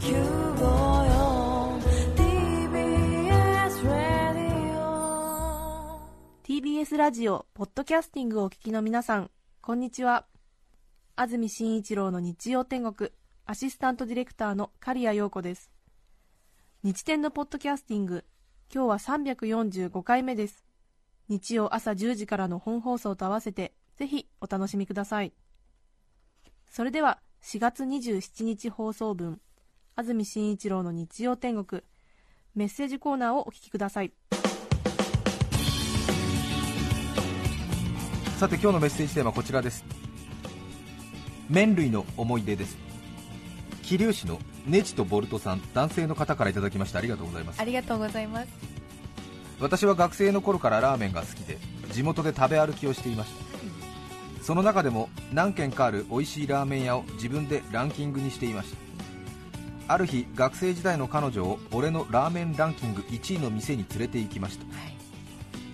954 TBS ラディオ TBS ラジオポッドキャスティングをお聞きの皆さんこんにちは。安住紳一郎の日曜天国アシスタントディレクターの刈谷陽子です。日天のポッドキャスティング今日は345回目です。日曜朝10時からの本放送と合わせてぜひお楽しみください。それでは4月27日放送分安住紳一郎の日曜天国。メッセージコーナーをお聞きください。さて今日のメッセージテーマはこちらです。麺類の思い出です。桐生市のネジとボルトさん男性の方からいただきました。ありがとうございます。ありがとうございます。私は学生の頃からラーメンが好きで地元で食べ歩きをしていました。その中でも何軒かある美味しいラーメン屋を自分でランキングにしていましたある日学生時代の彼女を俺のラーメンランキング1位の店に連れて行きました。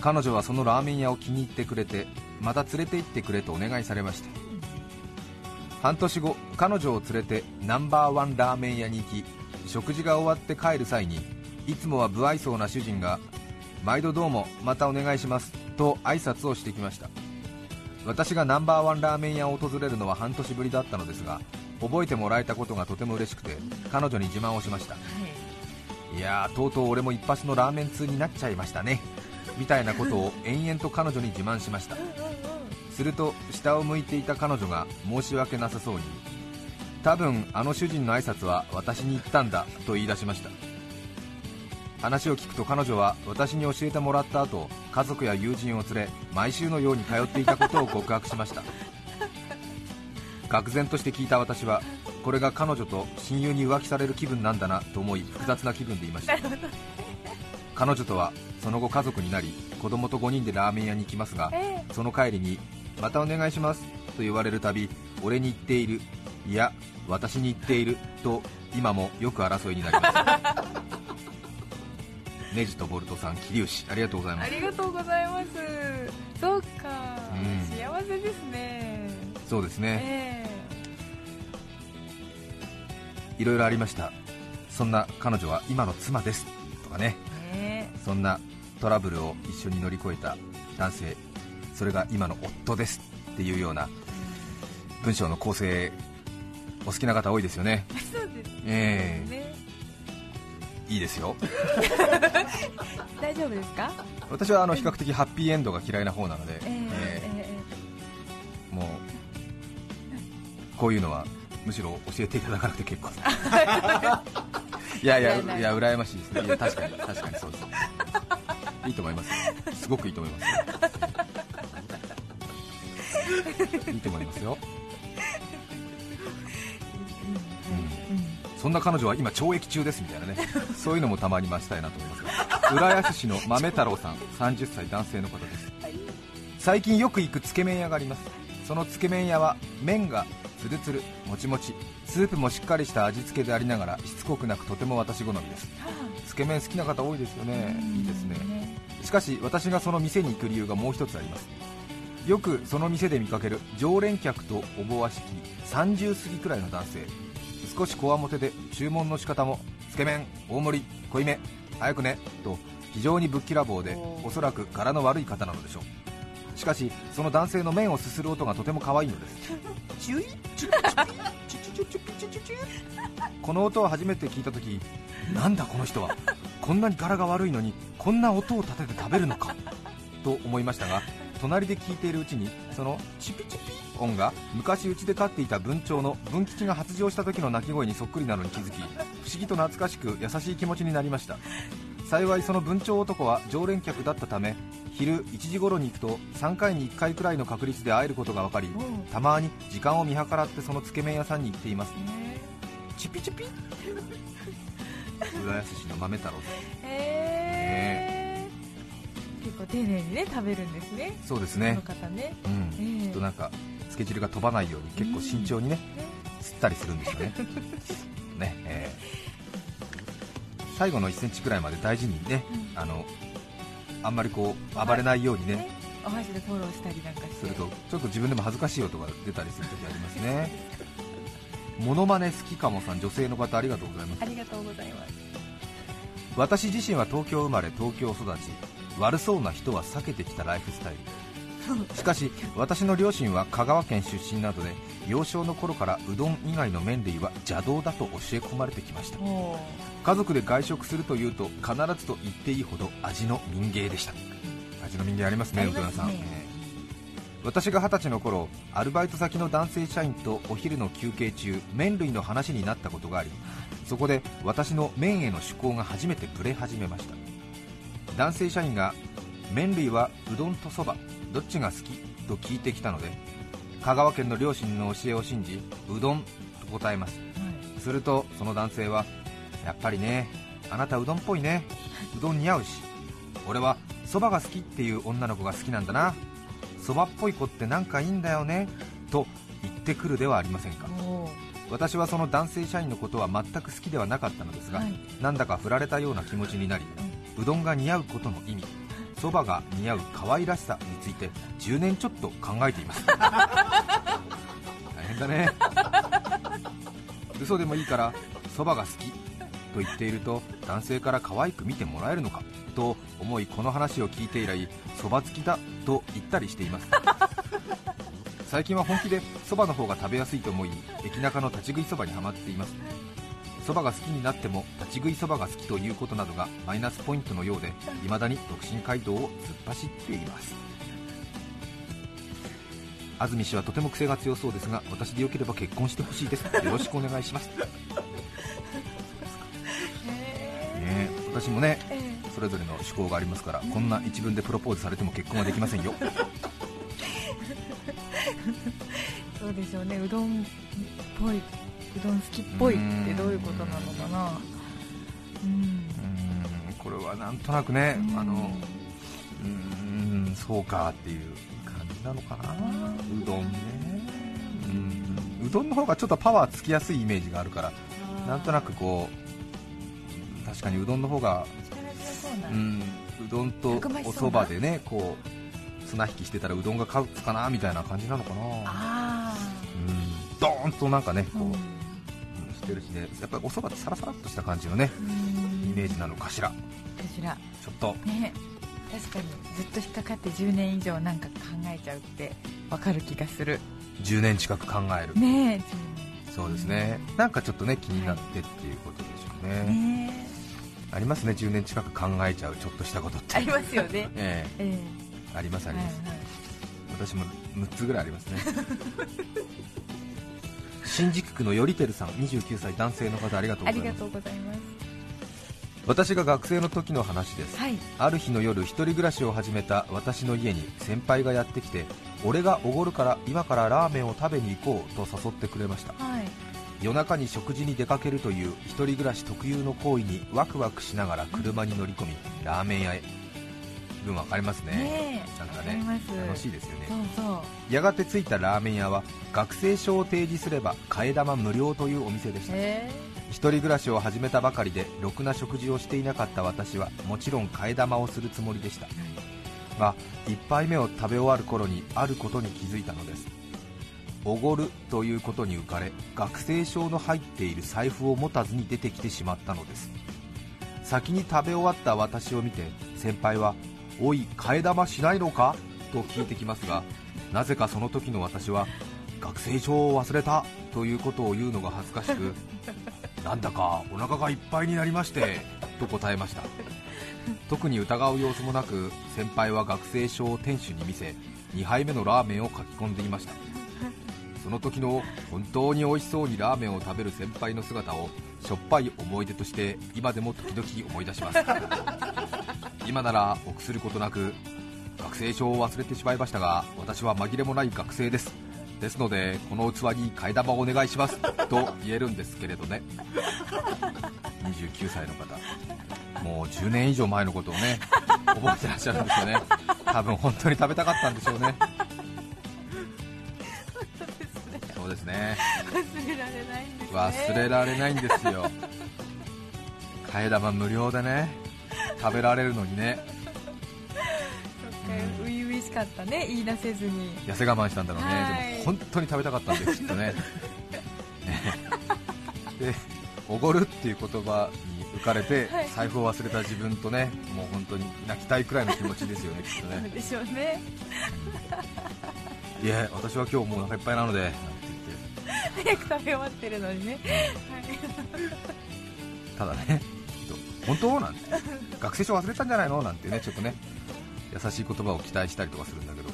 彼女はそのラーメン屋を気に入ってくれてまた連れて行ってくれとお願いされました。半年後彼女を連れてナンバーワンラーメン屋に行き食事が終わって帰る際にいつもは不愛想な主人が毎度どうもまたお願いしますと挨拶をしてきました。私がナンバーワンラーメン屋を訪れるのは半年ぶりだったのですが覚えてもらえたことがとても嬉しくて彼女に自慢をしました。い。やーとうとう俺も一発のラーメン通になっちゃいましたね。みたいなことを延々と彼女に自慢しました。すると下を向いていた彼女が申し訳なさそうに多分あの主人の挨拶は私に言ったんだと言い出しました。話を聞くと彼女は私に教えてもらった後家族や友人を連れ毎週のように通っていたことを告白しました愕然として聞いた私はこれが彼女と親友に浮気される気分なんだなと思い複雑な気分でいました。彼女とはその後家族になり子供と5人でラーメン屋に行きますがその帰りに「またお願いします」と言われるたび俺に言っているいや私に言っていると今もよく争いになります。ネジとボルトさん桐生市ありがとうございます。ありがとうございます。そうか、うん。幸せですねそうですね。えいろいろありました。そんな彼女は今の妻です。とかね。えね。そんなトラブルを一緒に乗り越えた男性。それが今の夫です。っていうような文章の構成お好きな方多いですよね。そうですね,、えいいですよ。大丈夫ですか？私はあの比較的ハッピーエンドが嫌いな方なので、ええ。ええ。ーこういうのはむしろ教えていただかなくて結構。で すいやいやいや。羨ましいです。ねいや確かに確かにそうです。いいと思います。すごくいいと思います。いいと思いますよ、うん、そんな彼女は今懲役中ですみたいなね。そういうのもたまに増したいなと思いますが。浦安市の豆太郎さん30歳男性の方です。最近よく行くつけ麺屋があります。そのつけ麺屋は麺がつるつるもちもち。スープもしっかりした味付けでありながらしつこくなくとても私好みです。つけ麺好きな方多いですよね。いいですね。しかし私がその店に行く理由がもう一つあります。よくその店で見かける常連客とおぼわしき30過ぎくらいの男性。少しこわもてで注文の仕方もつけ麺大盛り濃いめ早くねと非常にぶっきらぼうでおそらく柄の悪い方なのでしょうしかしその男性の麺をすする音がとても可愛いのです。この音を初めて聞いた時なんだこの人はこんなに柄が悪いのにこんな音を立てて食べるのかと思いましたが隣で聞いているうちにそのチピチピ音が昔うちで飼っていた文鳥の文吉が発情した時の鳴き声にそっくりなのに気づき不思議と懐かしく優しい気持ちになりました幸いその文鳥男は常連客だったため昼1時頃に行くと3回に1回くらいの確率で会えることが分かりたまに時間を見計らってそのつけ麺屋さんに行っています。チュピチュピ浦安市の豆太郎さん。えー。結構丁寧にね食べるんですね。そうですね。この方ね。うん、ええ。きっとなんかつけ汁が飛ばないように結構慎重にね吸ったりするんですよね。ね、えー最後の1センチくらいまで大事にね、あのあんまりこう暴れないようにねお箸でフォローしたりなんかするとちょっと自分でも恥ずかしい音が出たりするときありますね。モノマネ好きかもさん女性の方ありがとうございます。ありがとうございます。私自身は東京生まれ東京育ち。悪そうな人は避けてきたライフスタイル。しかし私の両親は香川県出身などで幼少の頃からうどん以外の麺類は邪道だと教え込まれてきました。お家族で外食するというと必ずと言っていいほど味の民芸でした。味の民芸ありますねありますね。うどん屋さん、ええ私が二十歳の頃アルバイト先の男性社員とお昼の休憩中麺類の話になったことがありそこで私の麺への趣向が初めてブレ始めました。男性社員が麺類はうどんとそばどっちが好き？と聞いてきたので香川県の両親の教えを信じうどんと答えます。するとその男性はやっぱりねあなたうどんっぽいね。うどん似合うし俺はそばが好きっていう女の子が好きなんだな。そばっぽい子ってなんかいいんだよね。と言ってくるではありませんか。お私はその男性社員のことは全く好きではなかったのですが、はい。なんだか振られたような気持ちになり、うどんが似合うことの意味そばが似合う可愛らしさについて10年ちょっと考えています。大変だね。嘘でもいいからそばが好きと言っていると男性から可愛く見てもらえるのかと思いこの話を聞いて以来そば好きだと言ったりしています。最近は本気でそばの方が食べやすいと思い駅中の立ち食いそばにはまっています。そばが好きになっても立ち食いそばが好きということなどがマイナスポイントのようで未だに独身街道を突っ走っています。安住氏はとても癖が強そうですが私でよければ結婚してほしいです。よろしくお願いします、私もねえそれぞれの趣向がありますからこんな一文でプロポーズされても結婚はできませんよ。そうでしょうね。うどんっぽいうどん好きっぽいってどういうことなのかな。うん。うーんこれはなんとなくねあのうーんそうかっていう感じなのかな。うどんね。うん。うどんの方がちょっとパワーつきやすいイメージがあるからなんとなくこう確かにうどんの方がうんうどんとおそばでねこう綱引きしてたらうどんが勝つかなみたいな感じなのかな。あうんドーンとなんかねあこう、うん。してるしね。やっぱりおそばってサラサラっとした感じのねイメージなのかしら。かしら。ちょっと。ね確かにずっと引っかかって10年以上なんか考えちゃうってわかる気がする。10年近く考える。ねえ。そうですね。なんかちょっとね気になってっていうことでしょうね、ねありますね。10年近く考えちゃうちょっとしたことって。えありますよね。ええ。えありますありえはいます、私も6つぐらいありますね。新宿区のよりてるさん29歳男性の方ありがとうございます。とうございます。私が学生の時の話です。はい。ある日の夜一人暮らしを始めた私の家に先輩がやってきて俺がおごるから今からラーメンを食べに行こうと誘ってくれました。はい夜中に食事に出かけるという一人暮らし特有の行為にワクワクしながら車に乗り込みラーメン屋へ。気分わかりますね。ねえなんかね楽しいですよね。やがて着いたラーメン屋は学生証を提示すれば替え玉無料というお店でした。へ一人暮らしを始めたばかりでろくな食事をしていなかった私はもちろん替え玉をするつもりでした。が1杯目を食べ終わる頃にあることに気づいたのですおごるということに浮かれ学生証の入っている財布を持たずに出てきてしまったのです。先に食べ終わった私を見て先輩は「おい替え玉しないのか?」と聞いてきますがなぜかその時の私は学生証を忘れたということを言うのが恥ずかしくなんだかお腹がいっぱいになりましてと答えました。特に疑う様子もなく先輩は学生証を店主に見せ2杯目のラーメンを書き込んでいました。その時の本当に美味しそうにラーメンを食べる先輩の姿をしょっぱい思い出として今でも時々思い出します。今なら臆することなく学生証を忘れてしまいましたが私は紛れもない学生です。ですのでこの器に替え玉をお願いします。と言えるんですけれどね。29歳の方。もう10年以上前のことをね覚えてらっしゃるんですよね。多分本当に食べたかったんでしょうねね。忘れられないんですね。忘れられないんですよ。替え玉無料でね食べられるのにね。初々しかったね言い出せずに。痩せ我慢したんだろうね、はい。でも本当に食べたかったんですきっとね。ね。でおごるっていう言葉に浮かれてはい。財布を忘れた自分とねもう本当に泣きたいくらいの気持ちですよねきっとね。でしょうね。いや私は今日もうお腹いっぱいなので早く食べ終わってるのにね、ただね本当？なんて。学生証忘れたんじゃないの？なんてねちょっとね優しい言葉を期待したりとかするんだけど。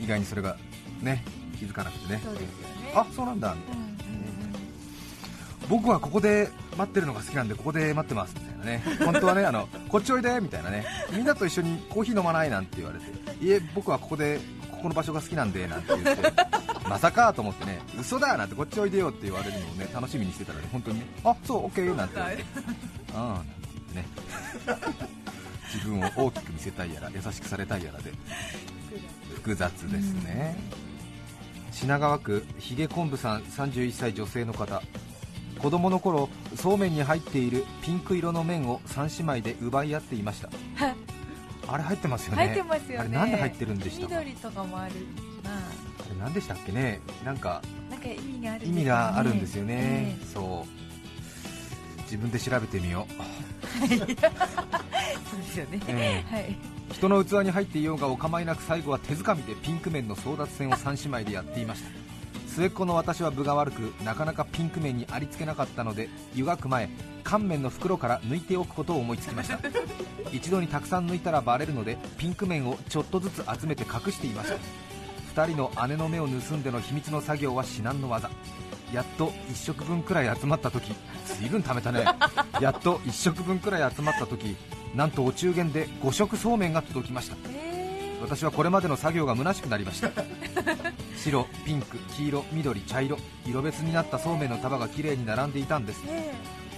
意外にそれがね気づかなくてね。そうですよね。あそうなんだ。みたいなうんうん。僕はここで待ってるのが好きなんでここで待ってますみたいなね。本当はねあのこっちおいでみたいなね。みんなと一緒にコーヒー飲まないなんて言われて。いえ僕はここでここの場所が好きなんでなんて言ってまさかと思ってね嘘だなんてこっちおいでよって言われるのをね楽しみにしてたらね本当にねあそうオッケーなんて言われて。ああなんて言ってね。自分を大きく見せたいやら優しくされたいやらで。複雑ですね、品川区ひげ昆布さん31歳女性の方。子供の頃そうめんに入っているピンク色の麺を3姉妹で奪い合っていました。あれ入ってますよね。入ってますよね。あれなんで入ってるんでした緑とかもあるなれ何でしたっけね。なんかなんか意味があるんですよね。意味があるんですよね。えそう。自分で調べてみよう、え そうですよね、ええ。はい。人の器に入っていようがお構いなく最後は手づかみでピンク麺の争奪戦を3姉妹でやっていました。末っ子の私は分が悪くなかなかピンク麺にありつけなかったので湯がく前乾麺の袋から抜いておくことを思いつきました。一度にたくさん抜いたらバレるのでピンク麺をちょっとずつ集めて隠していました2人の姉の目を盗んでの秘密の作業は至難の業。やっと1食分くらい集まった時随分貯めたね。やっと1食分くらい集まった時なんとお中元で5食そうめんが届きました。え私はこれまでの作業が虚しくなりました。白ピンク黄色緑茶色色別になったそうめんの束が綺麗に並んでいたんです。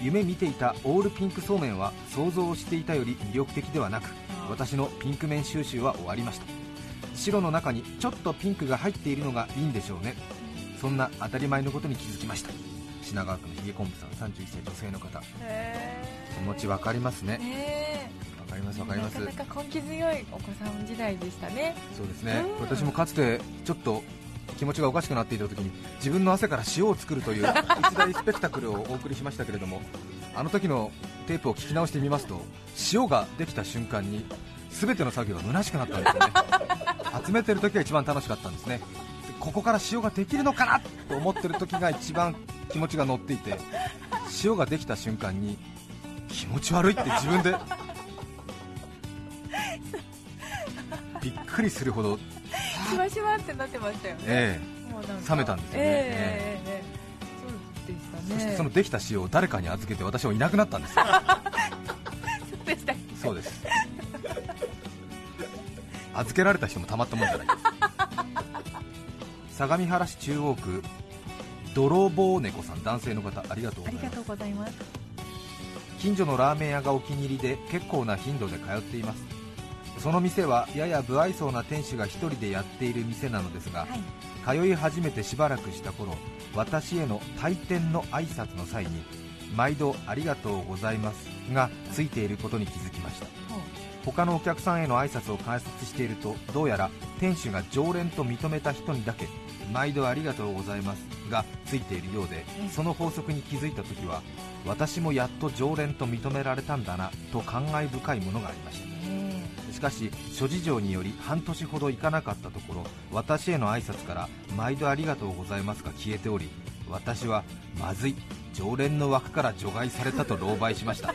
夢見ていたオールピンクそうめんは想像していたより魅力的ではなく私のピンク麺収集は終わりました白の中にちょっとピンクが入っているのがいいんでしょうね。そんな当たり前のことに気づきました。品川区のひげこんぶさん31歳女性の方。気持ちわかりますーねねわかりますえわかります。なかなか根気強いお子さん時代でしたね。そうですね、うん。私もかつてちょっと気持ちがおかしくなっていた時に自分の汗から塩を作るという 一大スペクタクルをお送りしましたけれどもあの時のテープを聞き直してみますと塩ができた瞬間に全ての作業が虚しくなったんですよね集めてる時が一番楽しかったんですね。でここから塩ができるのかなと思ってる時が一番気持ちが乗っていて塩ができた瞬間に気持ち悪いって自分で びっくりするほどしわしわってなってましたよね、えもうなんか。冷めたんですよね。ええええ。ええそうでしたえ、ね。そしてそのできた塩を誰かに預けて私はいなくなったんですよ 預けられた人もたまったもんじゃない相模原市中央区泥棒猫さん男性の方ありがとうございます近所のラーメン屋がお気に入りで結構な頻度で通っていますその店はやや不愛想な店主が一人でやっている店なのですが、はい通い始めてしばらくした頃私への退店の挨拶の際に毎度ありがとうございますがついていることに気づきました他のお客さんへの挨拶を観察しているとどうやら店主が常連と認めた人にだけ毎度ありがとうございますがついているようでうん。その法則に気づいた時は私もやっと常連と認められたんだなと感慨深いものがありました。ねしかし諸事情により半年ほど行かなかったところ私への挨拶から毎度ありがとうございますが消えており私はまずい常連の枠から除外されたと狼狽しました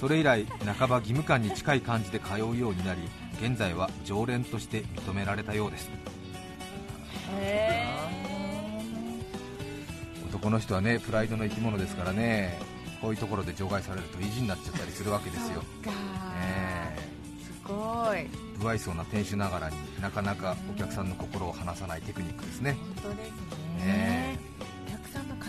それ以来半ば義務感に近い感じで通うようになり現在は常連として認められたようです。え男の人はねプライドの生き物ですからねこういうところで除外されると意地になっちゃったりするわけですよ、すごい。え不愛想な店主ながらになかなかお客さんの心を離さないテクニックですね。本当ですね。ねお客さんの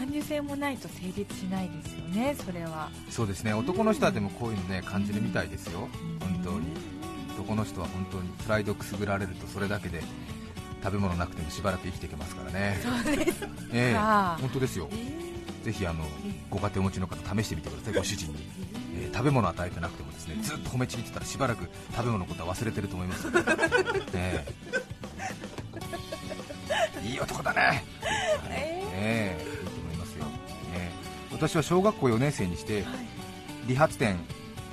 感受性もないと成立しないですよねそれは。そうですね。男の人はでもこういうのね感じるみたいですよ。本当に。男の人は本当にプライドくすぐられるとそれだけで食べ物なくてもしばらく生きていけますからね。そうですええ。か本当ですよ。ぜひあのご家庭お持ちの方試してみてください。ご主人に、えー食べ物与えてなくてもですねずっと褒めちぎってたらしばらく食べ物のことは忘れてると思います。よ、ええ。いい男だね。ええ。えいいと思いますよ、ね、私は小学校4年生にして理髪店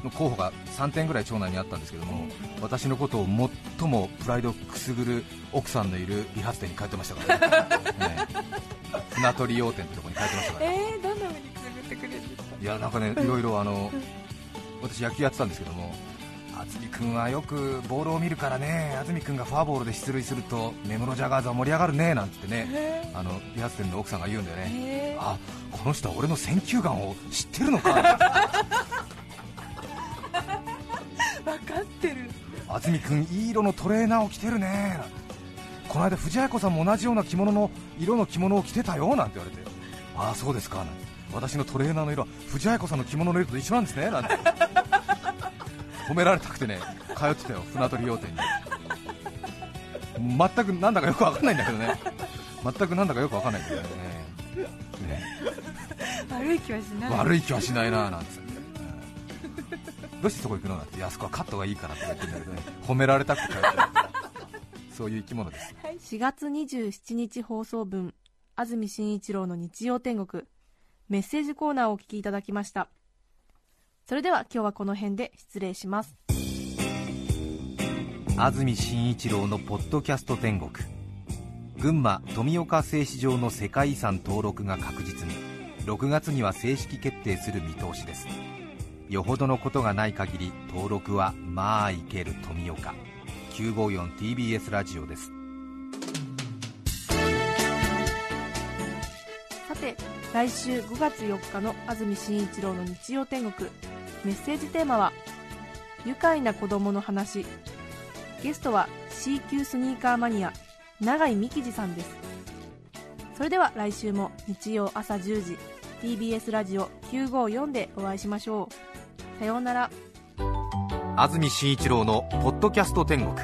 の候補が3点ぐらい町内にあったんですけども私のことを最もプライドをくすぐる奥さんのいる理髪店に通ってましたからね。ね 船取用店ってとこに通ってましたから、えー、どんな風にくすぐってくれるんですか？いやなんかねいろいろあの私野球やってたんですけども安住君はよくボールを見るからね。安住君がフォアボールで出塁すると根室ジャガーズは盛り上がるね。なんてね。えあの理髪店の奥さんが言うんだよー、ね。えー。あこの人は俺の選球眼を知ってるのか。分かってる。安住君いい色のトレーナーを着てるね。この間藤あや子さんも同じような着物の色の着物を着てたよ。なんて言われて。ああそうですか。なんて。私のトレーナーの色は藤あや子さんの着物の色と一緒なんですね。なんて褒められたくてね通ってたよ船取用店に。全くなんだかよくわかんないんだけどね。全くなんだかよくわかんないんだけどね。ね。悪い気はしない。悪い気はしないななんつって、うんどうしてそこ行くのなんて。いやあそこはカットがいいからって言ってんだけどね。褒められたくて通ってる。そういう生き物です。4月27日放送分安住紳一郎の日曜天国。メッセージコーナーをお聞きいただきましたそれでは今日はこの辺で失礼します。安住紳一郎のポッドキャスト天国。群馬富岡製糸場の世界遺産登録が確実に。6月には正式決定する見通しです。よほどのことがない限り登録はまあいける富岡。954TBS ラジオです。さて来週5月4日の安住紳一郎の日曜天国メッセージテーマは「愉快な子供の話」ゲストは C 級スニーカーマニア永井美希二さんです。それでは来週も日曜朝10時 TBS ラジオ954でお会いしましょう。さようなら。安住紳一郎の「ポッドキャスト天国」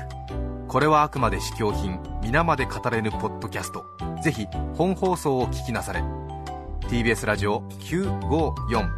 これはあくまで試供品皆まで語れぬポッドキャスト。ぜひ本放送を聞きなされ。TBS ラジオ954